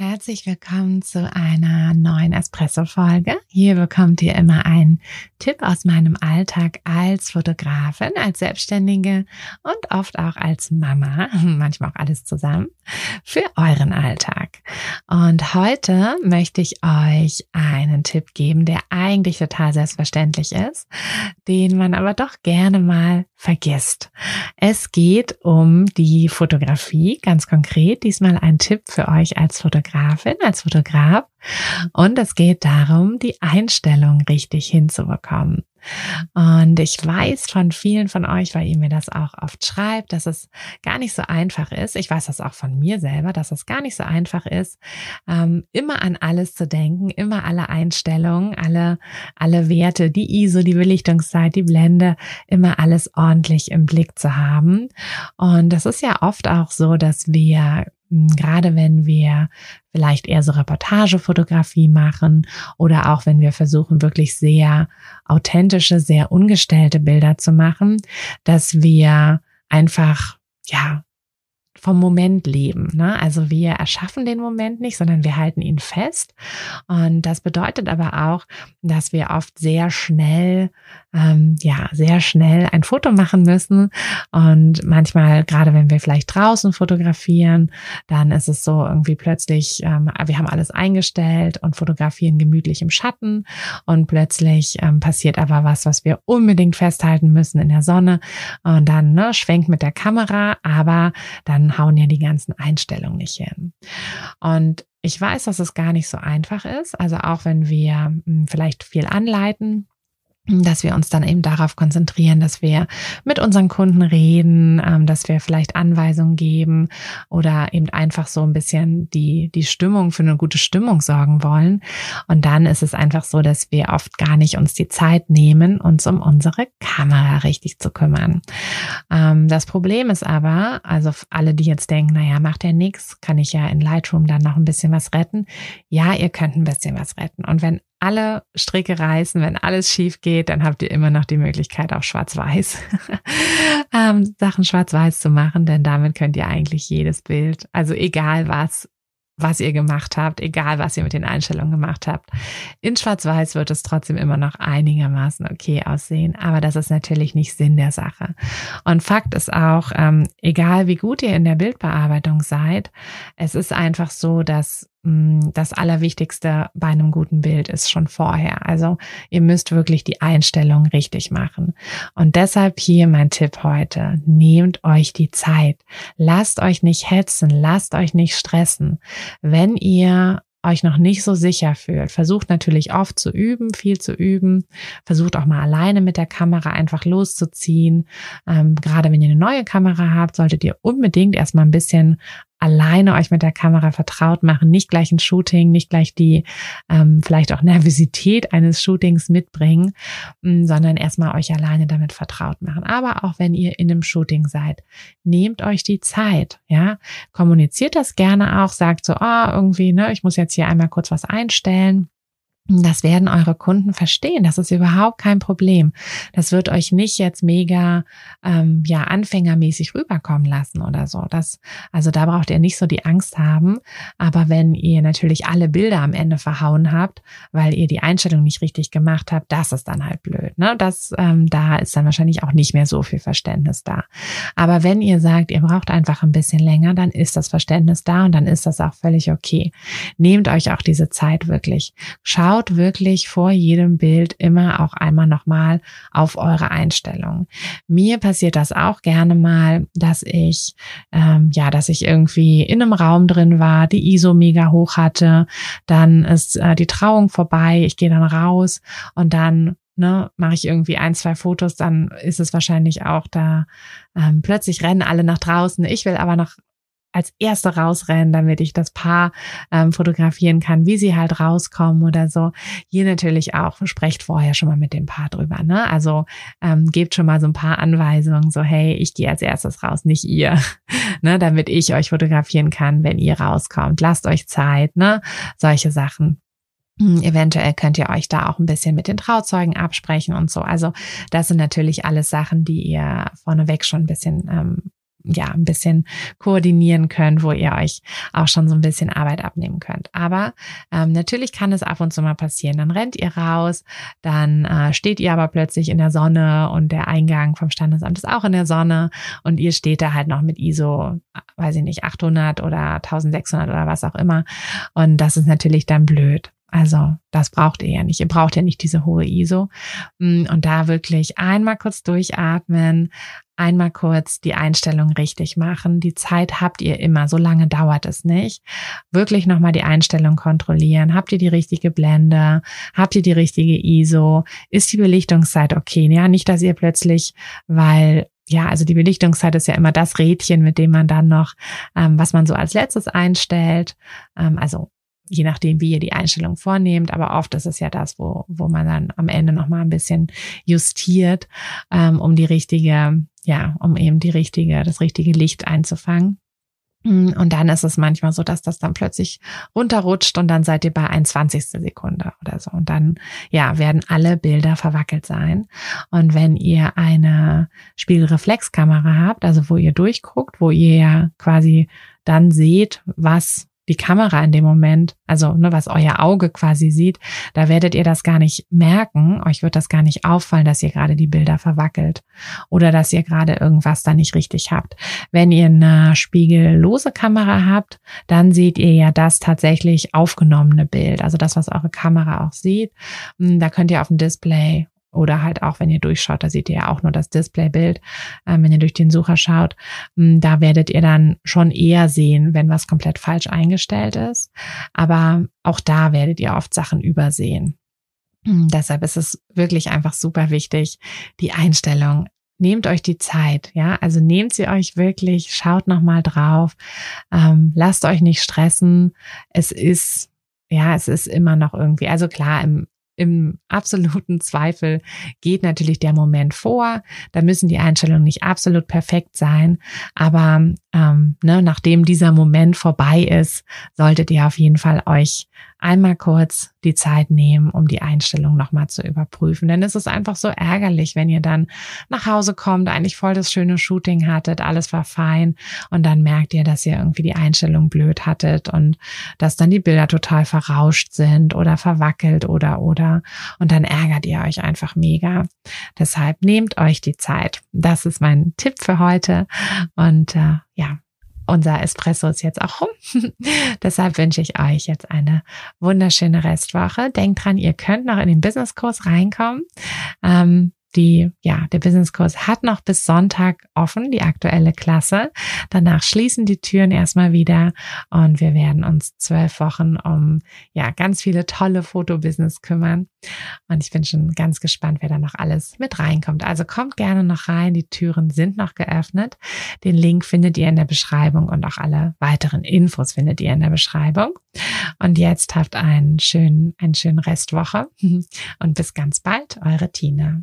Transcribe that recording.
Herzlich willkommen zu einer neuen Espresso-Folge. Hier bekommt ihr immer einen Tipp aus meinem Alltag als Fotografin, als Selbstständige und oft auch als Mama, manchmal auch alles zusammen, für euren Alltag. Und heute möchte ich euch einen Tipp geben, der eigentlich total selbstverständlich ist, den man aber doch gerne mal vergisst. Es geht um die Fotografie, ganz konkret. Diesmal ein Tipp für euch als Fotograf Fotografin, als Fotograf. Und es geht darum, die Einstellung richtig hinzubekommen. Und ich weiß von vielen von euch, weil ihr mir das auch oft schreibt, dass es gar nicht so einfach ist. Ich weiß das auch von mir selber, dass es gar nicht so einfach ist, ähm, immer an alles zu denken, immer alle Einstellungen, alle, alle Werte, die ISO, die Belichtungszeit, die Blende, immer alles ordentlich im Blick zu haben. Und das ist ja oft auch so, dass wir gerade wenn wir vielleicht eher so Reportagefotografie machen oder auch wenn wir versuchen, wirklich sehr authentische, sehr ungestellte Bilder zu machen, dass wir einfach, ja, vom Moment leben. Ne? Also wir erschaffen den Moment nicht, sondern wir halten ihn fest. Und das bedeutet aber auch, dass wir oft sehr schnell, ähm, ja, sehr schnell ein Foto machen müssen. Und manchmal, gerade wenn wir vielleicht draußen fotografieren, dann ist es so irgendwie plötzlich, ähm, wir haben alles eingestellt und fotografieren gemütlich im Schatten. Und plötzlich ähm, passiert aber was, was wir unbedingt festhalten müssen in der Sonne. Und dann ne, schwenkt mit der Kamera, aber dann hauen ja die ganzen Einstellungen nicht hin. Und ich weiß, dass es gar nicht so einfach ist. Also auch wenn wir hm, vielleicht viel anleiten, dass wir uns dann eben darauf konzentrieren, dass wir mit unseren Kunden reden, ähm, dass wir vielleicht Anweisungen geben oder eben einfach so ein bisschen die, die Stimmung für eine gute Stimmung sorgen wollen. Und dann ist es einfach so, dass wir oft gar nicht uns die Zeit nehmen, uns um unsere Kamera richtig zu kümmern. Ähm, das Problem ist aber, also alle, die jetzt denken, naja, macht ja nichts, kann ich ja in Lightroom dann noch ein bisschen was retten. Ja, ihr könnt ein bisschen was retten. Und wenn alle Stricke reißen, wenn alles schief geht, dann habt ihr immer noch die Möglichkeit, auch schwarz-weiß ähm, Sachen schwarz-weiß zu machen, denn damit könnt ihr eigentlich jedes Bild, also egal was, was ihr gemacht habt, egal was ihr mit den Einstellungen gemacht habt. In Schwarz-Weiß wird es trotzdem immer noch einigermaßen okay aussehen, aber das ist natürlich nicht Sinn der Sache. Und Fakt ist auch, ähm, egal wie gut ihr in der Bildbearbeitung seid, es ist einfach so, dass das Allerwichtigste bei einem guten Bild ist schon vorher. Also ihr müsst wirklich die Einstellung richtig machen. Und deshalb hier mein Tipp heute. Nehmt euch die Zeit. Lasst euch nicht hetzen. Lasst euch nicht stressen. Wenn ihr euch noch nicht so sicher fühlt, versucht natürlich oft zu üben, viel zu üben. Versucht auch mal alleine mit der Kamera einfach loszuziehen. Ähm, gerade wenn ihr eine neue Kamera habt, solltet ihr unbedingt erstmal ein bisschen alleine euch mit der Kamera vertraut machen, nicht gleich ein Shooting, nicht gleich die ähm, vielleicht auch Nervosität eines Shootings mitbringen, mm, sondern erstmal euch alleine damit vertraut machen. Aber auch wenn ihr in einem Shooting seid, nehmt euch die Zeit, ja, kommuniziert das gerne auch, sagt so, ah, oh, irgendwie, ne, ich muss jetzt hier einmal kurz was einstellen das werden eure Kunden verstehen. Das ist überhaupt kein Problem. Das wird euch nicht jetzt mega ähm, ja anfängermäßig rüberkommen lassen oder so. Das also da braucht ihr nicht so die Angst haben. Aber wenn ihr natürlich alle Bilder am Ende verhauen habt, weil ihr die Einstellung nicht richtig gemacht habt, das ist dann halt blöd. Ne? Das ähm, da ist dann wahrscheinlich auch nicht mehr so viel Verständnis da. Aber wenn ihr sagt, ihr braucht einfach ein bisschen länger, dann ist das Verständnis da und dann ist das auch völlig okay. Nehmt euch auch diese Zeit wirklich. Schaut schaut wirklich vor jedem Bild immer auch einmal nochmal auf eure Einstellungen. Mir passiert das auch gerne mal, dass ich, ähm, ja, dass ich irgendwie in einem Raum drin war, die ISO mega hoch hatte, dann ist äh, die Trauung vorbei, ich gehe dann raus und dann ne, mache ich irgendwie ein, zwei Fotos, dann ist es wahrscheinlich auch da, ähm, plötzlich rennen alle nach draußen. Ich will aber noch als Erste rausrennen, damit ich das Paar ähm, fotografieren kann, wie sie halt rauskommen oder so. Hier natürlich auch, sprecht vorher schon mal mit dem Paar drüber. Ne? Also ähm, gebt schon mal so ein paar Anweisungen, so hey, ich gehe als erstes raus, nicht ihr, ne? damit ich euch fotografieren kann, wenn ihr rauskommt. Lasst euch Zeit, ne? Solche Sachen. Hm, eventuell könnt ihr euch da auch ein bisschen mit den Trauzeugen absprechen und so. Also das sind natürlich alles Sachen, die ihr vorneweg schon ein bisschen ähm, ja, ein bisschen koordinieren könnt, wo ihr euch auch schon so ein bisschen Arbeit abnehmen könnt. Aber ähm, natürlich kann es ab und zu mal passieren. Dann rennt ihr raus, dann äh, steht ihr aber plötzlich in der Sonne und der Eingang vom Standesamt ist auch in der Sonne und ihr steht da halt noch mit ISO, weiß ich nicht, 800 oder 1600 oder was auch immer. Und das ist natürlich dann blöd. Also das braucht ihr ja nicht. Ihr braucht ja nicht diese hohe ISO. Mm, und da wirklich einmal kurz durchatmen, einmal kurz die Einstellung richtig machen. Die Zeit habt ihr immer, so lange dauert es nicht. Wirklich nochmal die Einstellung kontrollieren. Habt ihr die richtige Blende? Habt ihr die richtige ISO? Ist die Belichtungszeit okay? Ja, nicht, dass ihr plötzlich, weil ja, also die Belichtungszeit ist ja immer das Rädchen, mit dem man dann noch, ähm, was man so als letztes einstellt. Ähm, also je nachdem, wie ihr die Einstellung vornehmt. Aber oft ist es ja das, wo, wo man dann am Ende nochmal ein bisschen justiert, ähm, um die richtige, ja, um eben die richtige, das richtige Licht einzufangen. Mm, und dann ist es manchmal so, dass das dann plötzlich runterrutscht und dann seid ihr bei ein Zwanzigstel Sekunde oder so. Und dann, ja, werden alle Bilder verwackelt sein. Und wenn ihr eine Spiegelreflexkamera habt, also wo ihr durchguckt, wo ihr ja quasi dann seht, was die Kamera in dem Moment, also ne, was euer Auge quasi sieht, da werdet ihr das gar nicht merken. Euch wird das gar nicht auffallen, dass ihr gerade die Bilder verwackelt oder dass ihr gerade irgendwas da nicht richtig habt. Wenn ihr eine spiegellose Kamera habt, dann seht ihr ja das tatsächlich aufgenommene Bild, also das, was eure Kamera auch sieht. Hm, da könnt ihr auf dem Display oder halt auch, wenn ihr durchschaut, da seht ihr ja auch nur das Displaybild. Ähm, wenn ihr durch den Sucher schaut, hm, da werdet ihr dann schon eher sehen, wenn was komplett falsch eingestellt ist. Aber auch da werdet ihr oft Sachen übersehen. Hm, deshalb ist es wirklich einfach super wichtig, die Einstellung nehmt euch die Zeit, ja, also nehmt sie euch wirklich, schaut nochmal drauf, ähm, lasst euch nicht stressen. Es ist, ja, es ist immer noch irgendwie, also klar, im im absoluten Zweifel geht natürlich der Moment vor. Da müssen die Einstellungen nicht absolut perfekt sein, aber ähm, ne, nachdem dieser Moment vorbei ist, solltet ihr auf jeden Fall euch einmal kurz die Zeit nehmen, um die Einstellung nochmal zu überprüfen. Denn es ist einfach so ärgerlich, wenn ihr dann nach Hause kommt, eigentlich voll das schöne Shooting hattet, alles war fein und dann merkt ihr, dass ihr irgendwie die Einstellung blöd hattet und dass dann die Bilder total verrauscht sind oder verwackelt oder oder und dann ärgert ihr euch einfach mega. Deshalb nehmt euch die Zeit. Das ist mein Tipp für heute und äh, ja, unser Espresso ist jetzt auch rum. Deshalb wünsche ich euch jetzt eine wunderschöne Restwoche. Denkt dran, ihr könnt noch in den Businesskurs reinkommen. Ähm, die, ja, der Businesskurs hat noch bis Sonntag offen, die aktuelle Klasse. Danach schließen die Türen erstmal wieder und wir werden uns zwölf Wochen um, ja, ganz viele tolle Fotobusiness kümmern. Und ich bin schon ganz gespannt, wer da noch alles mit reinkommt. Also kommt gerne noch rein. Die Türen sind noch geöffnet. Den Link findet ihr in der Beschreibung und auch alle weiteren Infos findet ihr in der Beschreibung. Und jetzt habt einen schönen, einen schönen Restwoche und bis ganz bald, eure Tina.